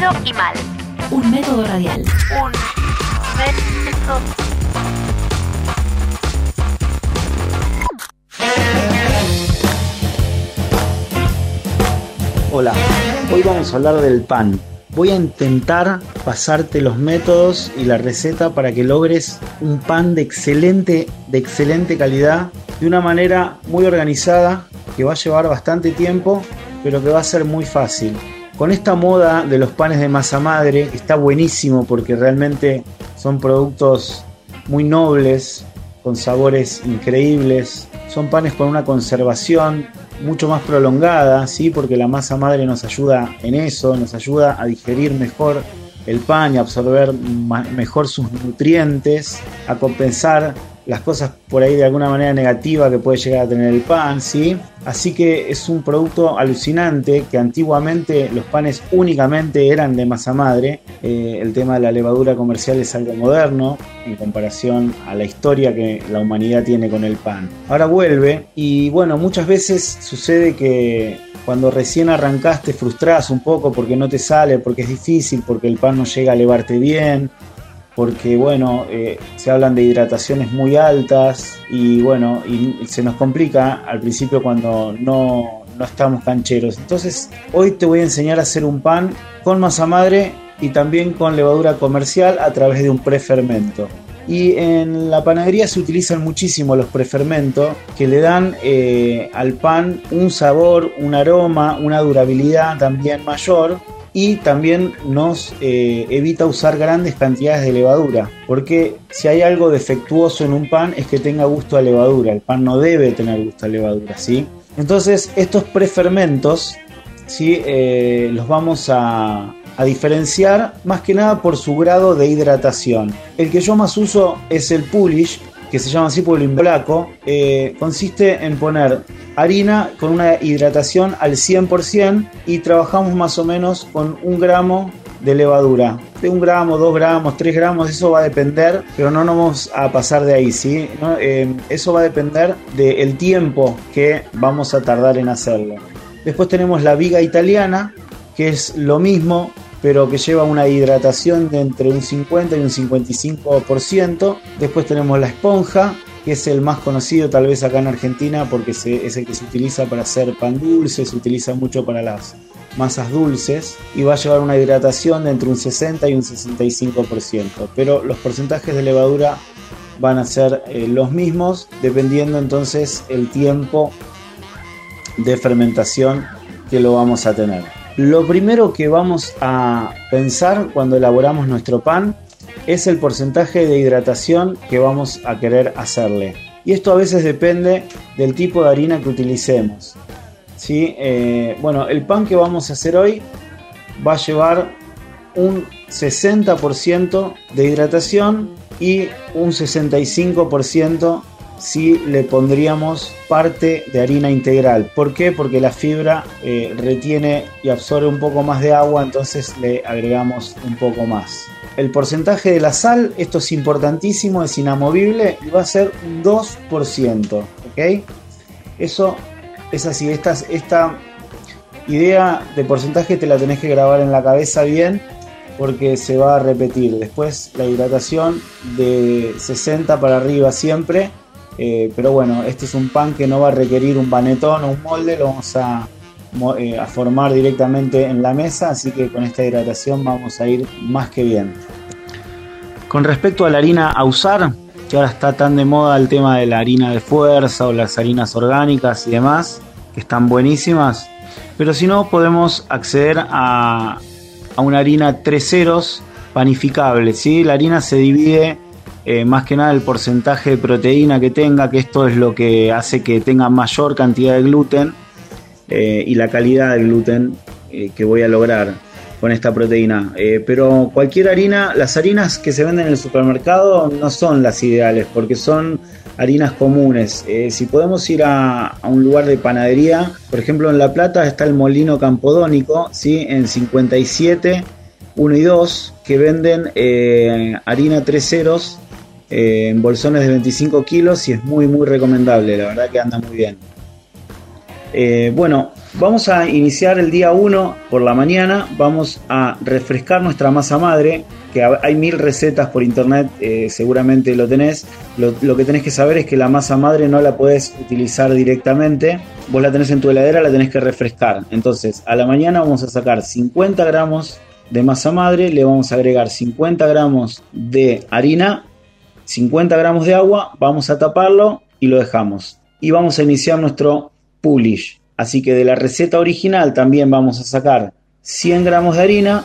rápido y mal. Un método radial. Un método. Hola, hoy vamos a hablar del pan. Voy a intentar pasarte los métodos y la receta para que logres un pan de excelente, de excelente calidad, de una manera muy organizada, que va a llevar bastante tiempo, pero que va a ser muy fácil. Con esta moda de los panes de masa madre, está buenísimo porque realmente son productos muy nobles, con sabores increíbles, son panes con una conservación mucho más prolongada, ¿sí? porque la masa madre nos ayuda en eso, nos ayuda a digerir mejor el pan y absorber mejor sus nutrientes, a compensar las cosas por ahí de alguna manera negativa que puede llegar a tener el pan, ¿sí? Así que es un producto alucinante que antiguamente los panes únicamente eran de masa madre. Eh, el tema de la levadura comercial es algo moderno en comparación a la historia que la humanidad tiene con el pan. Ahora vuelve y bueno, muchas veces sucede que cuando recién arrancaste frustras un poco porque no te sale, porque es difícil, porque el pan no llega a levarte bien, porque bueno, eh, se hablan de hidrataciones muy altas y bueno, se nos complica al principio cuando no, no estamos cancheros. Entonces, hoy te voy a enseñar a hacer un pan con masa madre y también con levadura comercial a través de un prefermento. Y en la panadería se utilizan muchísimo los prefermentos que le dan eh, al pan un sabor, un aroma, una durabilidad también mayor y también nos eh, evita usar grandes cantidades de levadura, porque si hay algo defectuoso en un pan es que tenga gusto a levadura, el pan no debe tener gusto a levadura, ¿sí? Entonces estos prefermentos, ¿sí? Eh, los vamos a, a diferenciar más que nada por su grado de hidratación. El que yo más uso es el Pulish, que se llama así el polaco, eh, consiste en poner harina con una hidratación al 100% y trabajamos más o menos con un gramo de levadura. De un gramo, dos gramos, tres gramos, eso va a depender, pero no nos vamos a pasar de ahí, ¿sí? Eh, eso va a depender del tiempo que vamos a tardar en hacerlo. Después tenemos la viga italiana, que es lo mismo, pero que lleva una hidratación de entre un 50 y un 55%. Después tenemos la esponja, que es el más conocido tal vez acá en Argentina porque es el que se utiliza para hacer pan dulce, se utiliza mucho para las masas dulces y va a llevar una hidratación de entre un 60 y un 65%. Pero los porcentajes de levadura van a ser eh, los mismos dependiendo entonces el tiempo de fermentación que lo vamos a tener. Lo primero que vamos a pensar cuando elaboramos nuestro pan es el porcentaje de hidratación que vamos a querer hacerle. Y esto a veces depende del tipo de harina que utilicemos. ¿Sí? Eh, bueno, el pan que vamos a hacer hoy va a llevar un 60% de hidratación y un 65% si le pondríamos parte de harina integral. ¿Por qué? Porque la fibra eh, retiene y absorbe un poco más de agua, entonces le agregamos un poco más. El porcentaje de la sal, esto es importantísimo, es inamovible y va a ser un 2%. ¿ok? Eso es así, esta, esta idea de porcentaje te la tenés que grabar en la cabeza bien porque se va a repetir. Después la hidratación de 60 para arriba siempre eh, pero bueno, este es un pan que no va a requerir un panetón o un molde, lo vamos a, eh, a formar directamente en la mesa, así que con esta hidratación vamos a ir más que bien. Con respecto a la harina a usar, que ahora está tan de moda el tema de la harina de fuerza o las harinas orgánicas y demás, que están buenísimas, pero si no podemos acceder a, a una harina tres ceros panificable, ¿sí? La harina se divide eh, más que nada el porcentaje de proteína que tenga, que esto es lo que hace que tenga mayor cantidad de gluten eh, y la calidad del gluten eh, que voy a lograr con esta proteína. pero cualquier harina, las harinas que se venden en el supermercado no son las ideales porque son harinas comunes. si podemos ir a, un lugar de panadería, por ejemplo en La Plata está el molino campodónico, ¿sí? en 57. 1 y 2 que venden harina 3 ceros eh, en bolsones de 25 kilos y es muy muy recomendable, la verdad que anda muy bien. Eh, bueno, Vamos a iniciar el día 1 por la mañana, vamos a refrescar nuestra masa madre, que hay mil recetas por internet, eh, seguramente lo tenés. Lo, lo, que tenés que saber es que la masa madre no la podés utilizar directamente, vos la tenés en tu heladera, la tenés que refrescar. Entonces, a la mañana vamos a sacar 50 gramos de masa madre, le vamos a agregar 50 gramos de harina, 50 gramos de agua, vamos a taparlo y lo dejamos. Y vamos a iniciar nuestro pulish. Así que de la receta original también vamos a sacar 100 gramos de harina,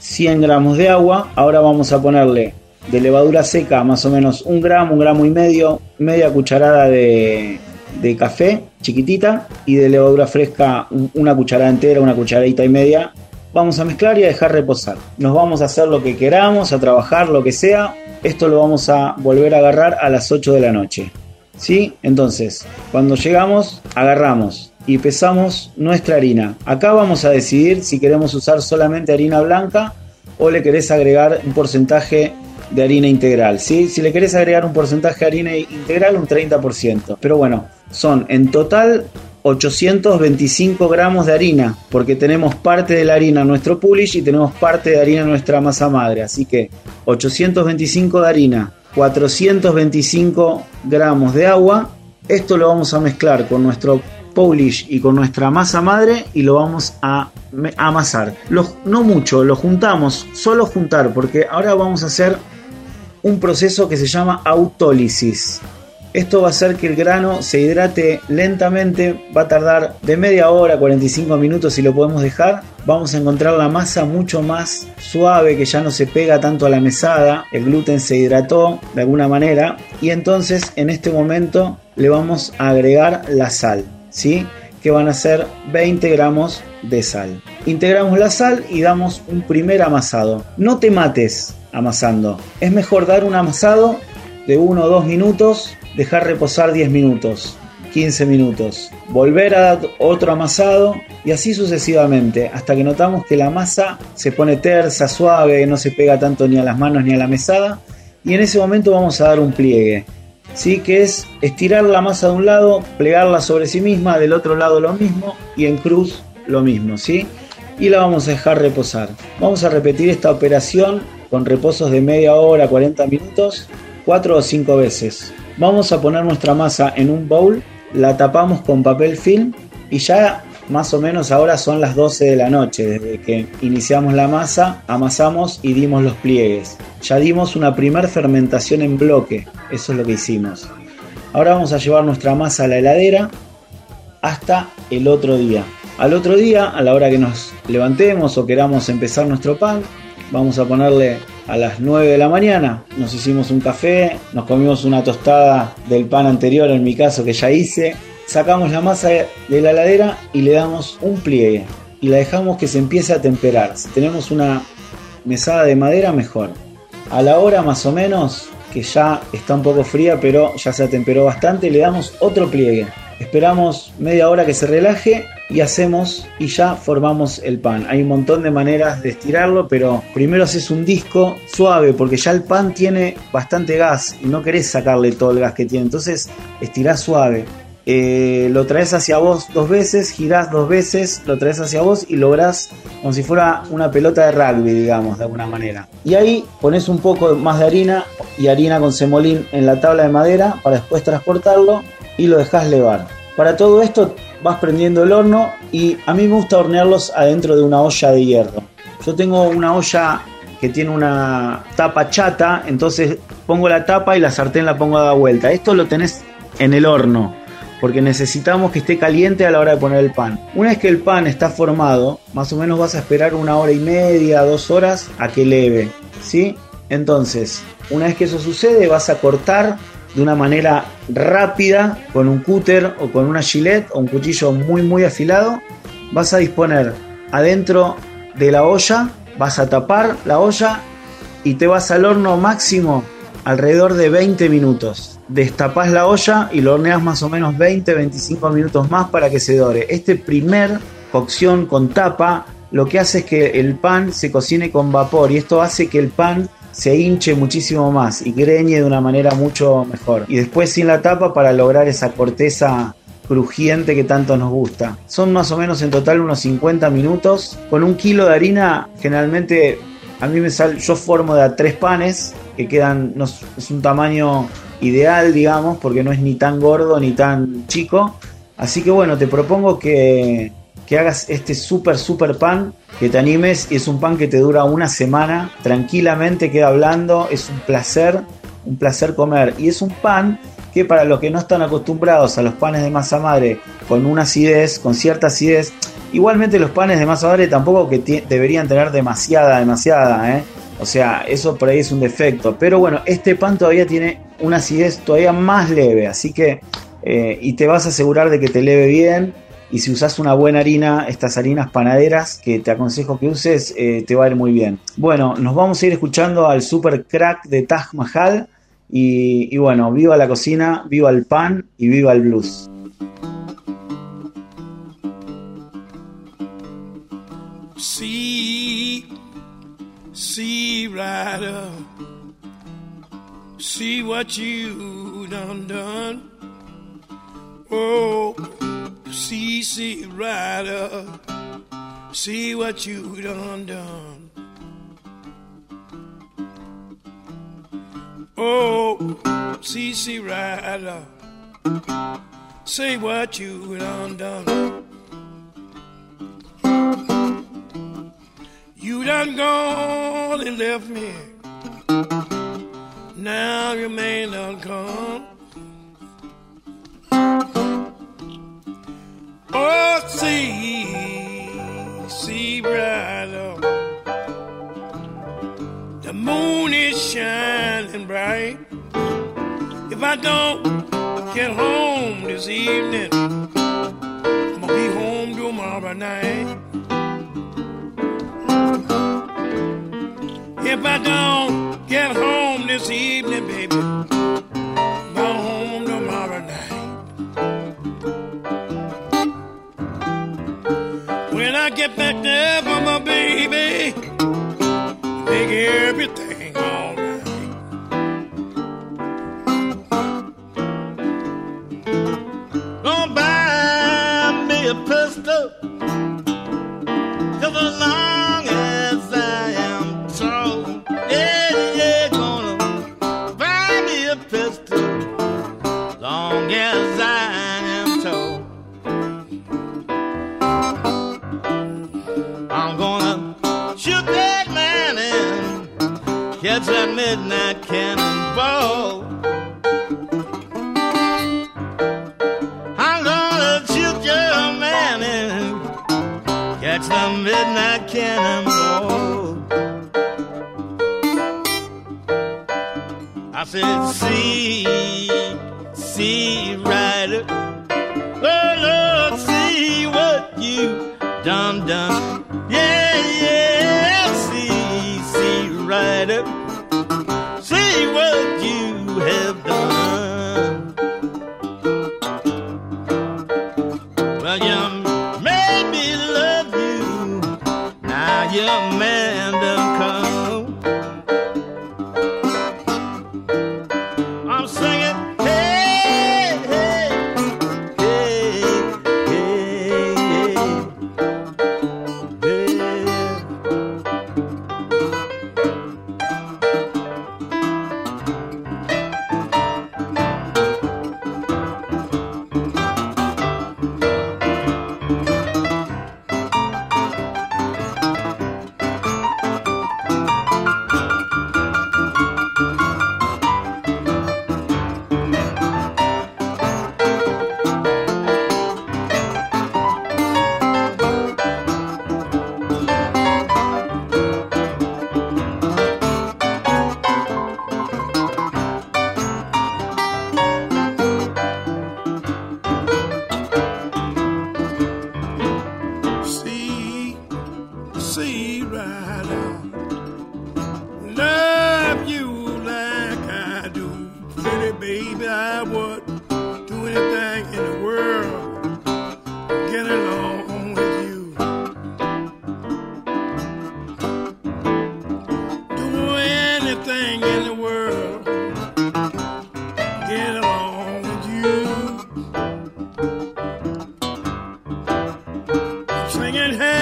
100 gramos de agua. Ahora vamos a ponerle de levadura seca más o menos un gramo, un gramo y medio, media cucharada de, de café chiquitita y de levadura fresca una cucharada entera, una cucharadita y media. Vamos a mezclar y a dejar reposar. Nos vamos a hacer lo que queramos, a trabajar lo que sea. Esto lo vamos a volver a agarrar a las 8 de la noche. ¿Sí? Entonces, cuando llegamos, agarramos y pesamos nuestra harina. Acá vamos a decidir si queremos usar solamente harina blanca o le querés agregar un porcentaje de harina integral. ¿sí? Si le querés agregar un porcentaje de harina integral, un 30%. Pero bueno, son en total 825 gramos de harina, porque tenemos parte de la harina nuestro pulish y tenemos parte de harina nuestra masa madre. Así que 825 de harina, 425 gramos de agua. Esto lo vamos a mezclar con nuestro polish y con nuestra masa madre y lo vamos a amasar. no mucho, lo juntamos, solo juntar, porque ahora vamos a hacer un proceso que se llama autólisis. Esto va a hacer que el grano se hidrate lentamente, va a tardar de media hora, 45 minutos si lo podemos dejar. Vamos a encontrar la masa mucho más suave, que ya no se pega tanto a la mesada, el gluten se hidrató de alguna manera y entonces en este momento le vamos a agregar la sal. ¿sí? que van a ser 20 gramos de sal. Integramos la sal y damos un primer amasado. No te mates amasando. Es mejor dar un amasado de 1 o 2 minutos, dejar reposar 10 minutos, 15 minutos, volver a dar otro amasado y así sucesivamente hasta que notamos que la masa se pone tersa, suave, no se pega tanto ni a las manos ni a la mesada y en ese momento vamos a dar un pliegue. ¿sí? que es estirar la masa de un lado, plegarla sobre sí misma, del otro lado lo mismo y en cruz lo mismo, ¿sí? y la vamos a dejar reposar. Vamos a repetir esta operación con reposos de media hora, 40 minutos, 4 o 5 veces. Vamos a poner nuestra masa en un bowl, la tapamos con papel film y ya más o menos ahora son las 12 de la noche, desde que iniciamos la masa, amasamos y dimos los pliegues. Ya dimos una primer fermentación en bloque, eso es lo que hicimos. Ahora vamos a llevar nuestra masa a la heladera hasta el otro día. Al otro día, a la hora que nos levantemos o queramos empezar nuestro pan, vamos a ponerle a las 9 de la mañana. Nos hicimos un café, nos comimos una tostada del pan anterior, en mi caso que ya hice, sacamos la masa de la heladera y le damos un pliegue y la dejamos que se empiece a temperar. Si tenemos una mesada de madera, mejor. A la hora más o menos, que ya está un poco fría, pero ya se atemperó bastante, le damos otro pliegue. Esperamos media hora que se relaje y hacemos y ya formamos el pan. Hay un montón de maneras de estirarlo, pero primero haces un disco suave porque ya el pan tiene bastante gas y no querés sacarle todo el gas que tiene. Entonces estirás suave. Eh, lo traes hacia vos dos veces, girás dos veces, lo traes hacia vos y lográs como si fuera una pelota de rugby, digamos, de alguna manera. Y ahí pones un poco más de harina y harina con semolín en la tabla de madera para después transportarlo y lo dejas levar. Para todo esto vas prendiendo el horno y a mí me gusta hornearlos adentro de una olla de hierro. Yo tengo una olla que tiene una tapa chata, entonces pongo la tapa y la sartén la pongo a dar vuelta. Esto lo tenés en el horno porque necesitamos que esté caliente a la hora de poner el pan. Una vez que el pan está formado, más o menos vas a esperar una hora y media, dos horas a que leve, ¿sí? Entonces, una vez que eso sucede, vas a cortar de una manera rápida con un cúter o con una gilet o un cuchillo muy muy afilado. Vas a disponer adentro de la olla, vas a tapar la olla y te vas al horno máximo alrededor de 20 minutos. Destapas la olla y lo horneas más o menos 20-25 minutos más para que se dore. Este primer cocción con tapa lo que hace es que el pan se cocine con vapor y esto hace que el pan se hinche muchísimo más y greñe de una manera mucho mejor. Y después sin la tapa para lograr esa corteza crujiente que tanto nos gusta. Son más o menos en total unos 50 minutos. Con un kilo de harina, generalmente a mí me sale, yo formo de a tres panes que quedan, es un tamaño ideal, digamos, porque no es ni tan gordo ni tan chico. Así que bueno, te propongo que, que hagas este súper, súper pan, que te animes y es un pan que te dura una semana, tranquilamente queda hablando, es un placer, un placer comer. Y es un pan que para los que no están acostumbrados a los panes de masa madre con una acidez, con cierta acidez, igualmente los panes de masa madre tampoco que deberían tener demasiada, demasiada, ¿eh? O sea, eso por ahí es un defecto. Pero bueno, este pan todavía tiene una acidez todavía más leve, así que, eh, y te vas a asegurar de que te leve bien. Y si usas una buena harina, estas harinas panaderas que te aconsejo que uses, eh, te va a ir muy bien. Bueno, nos vamos a ir escuchando al super crack de Taj Mahal. Y, bueno, viva la cocina, viva el pan y viva el blues. See, see rider, see what you done done. Oh, see, see rider, see what you done done. Oh, CC Rider, say what you done done. You done gone and left me. Now you may not come. Shining bright. If I don't get home this evening, I'm gonna be home tomorrow night. If I don't get home this evening, baby, I'm home tomorrow night. When I get back there for my baby make everything a pistol, cause as long as I am tall, yeah, yeah, gonna buy me a pistol, long as I am tall. I'm gonna shoot that man and catch that midnight midnight cannonball. I said, see, see, rider. Hey. hand.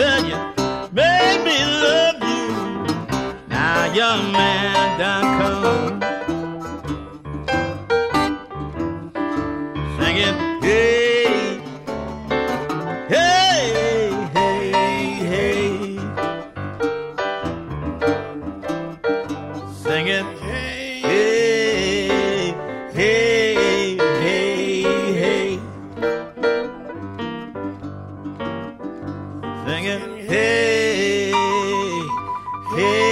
then you made me love you. Now you're. Hey.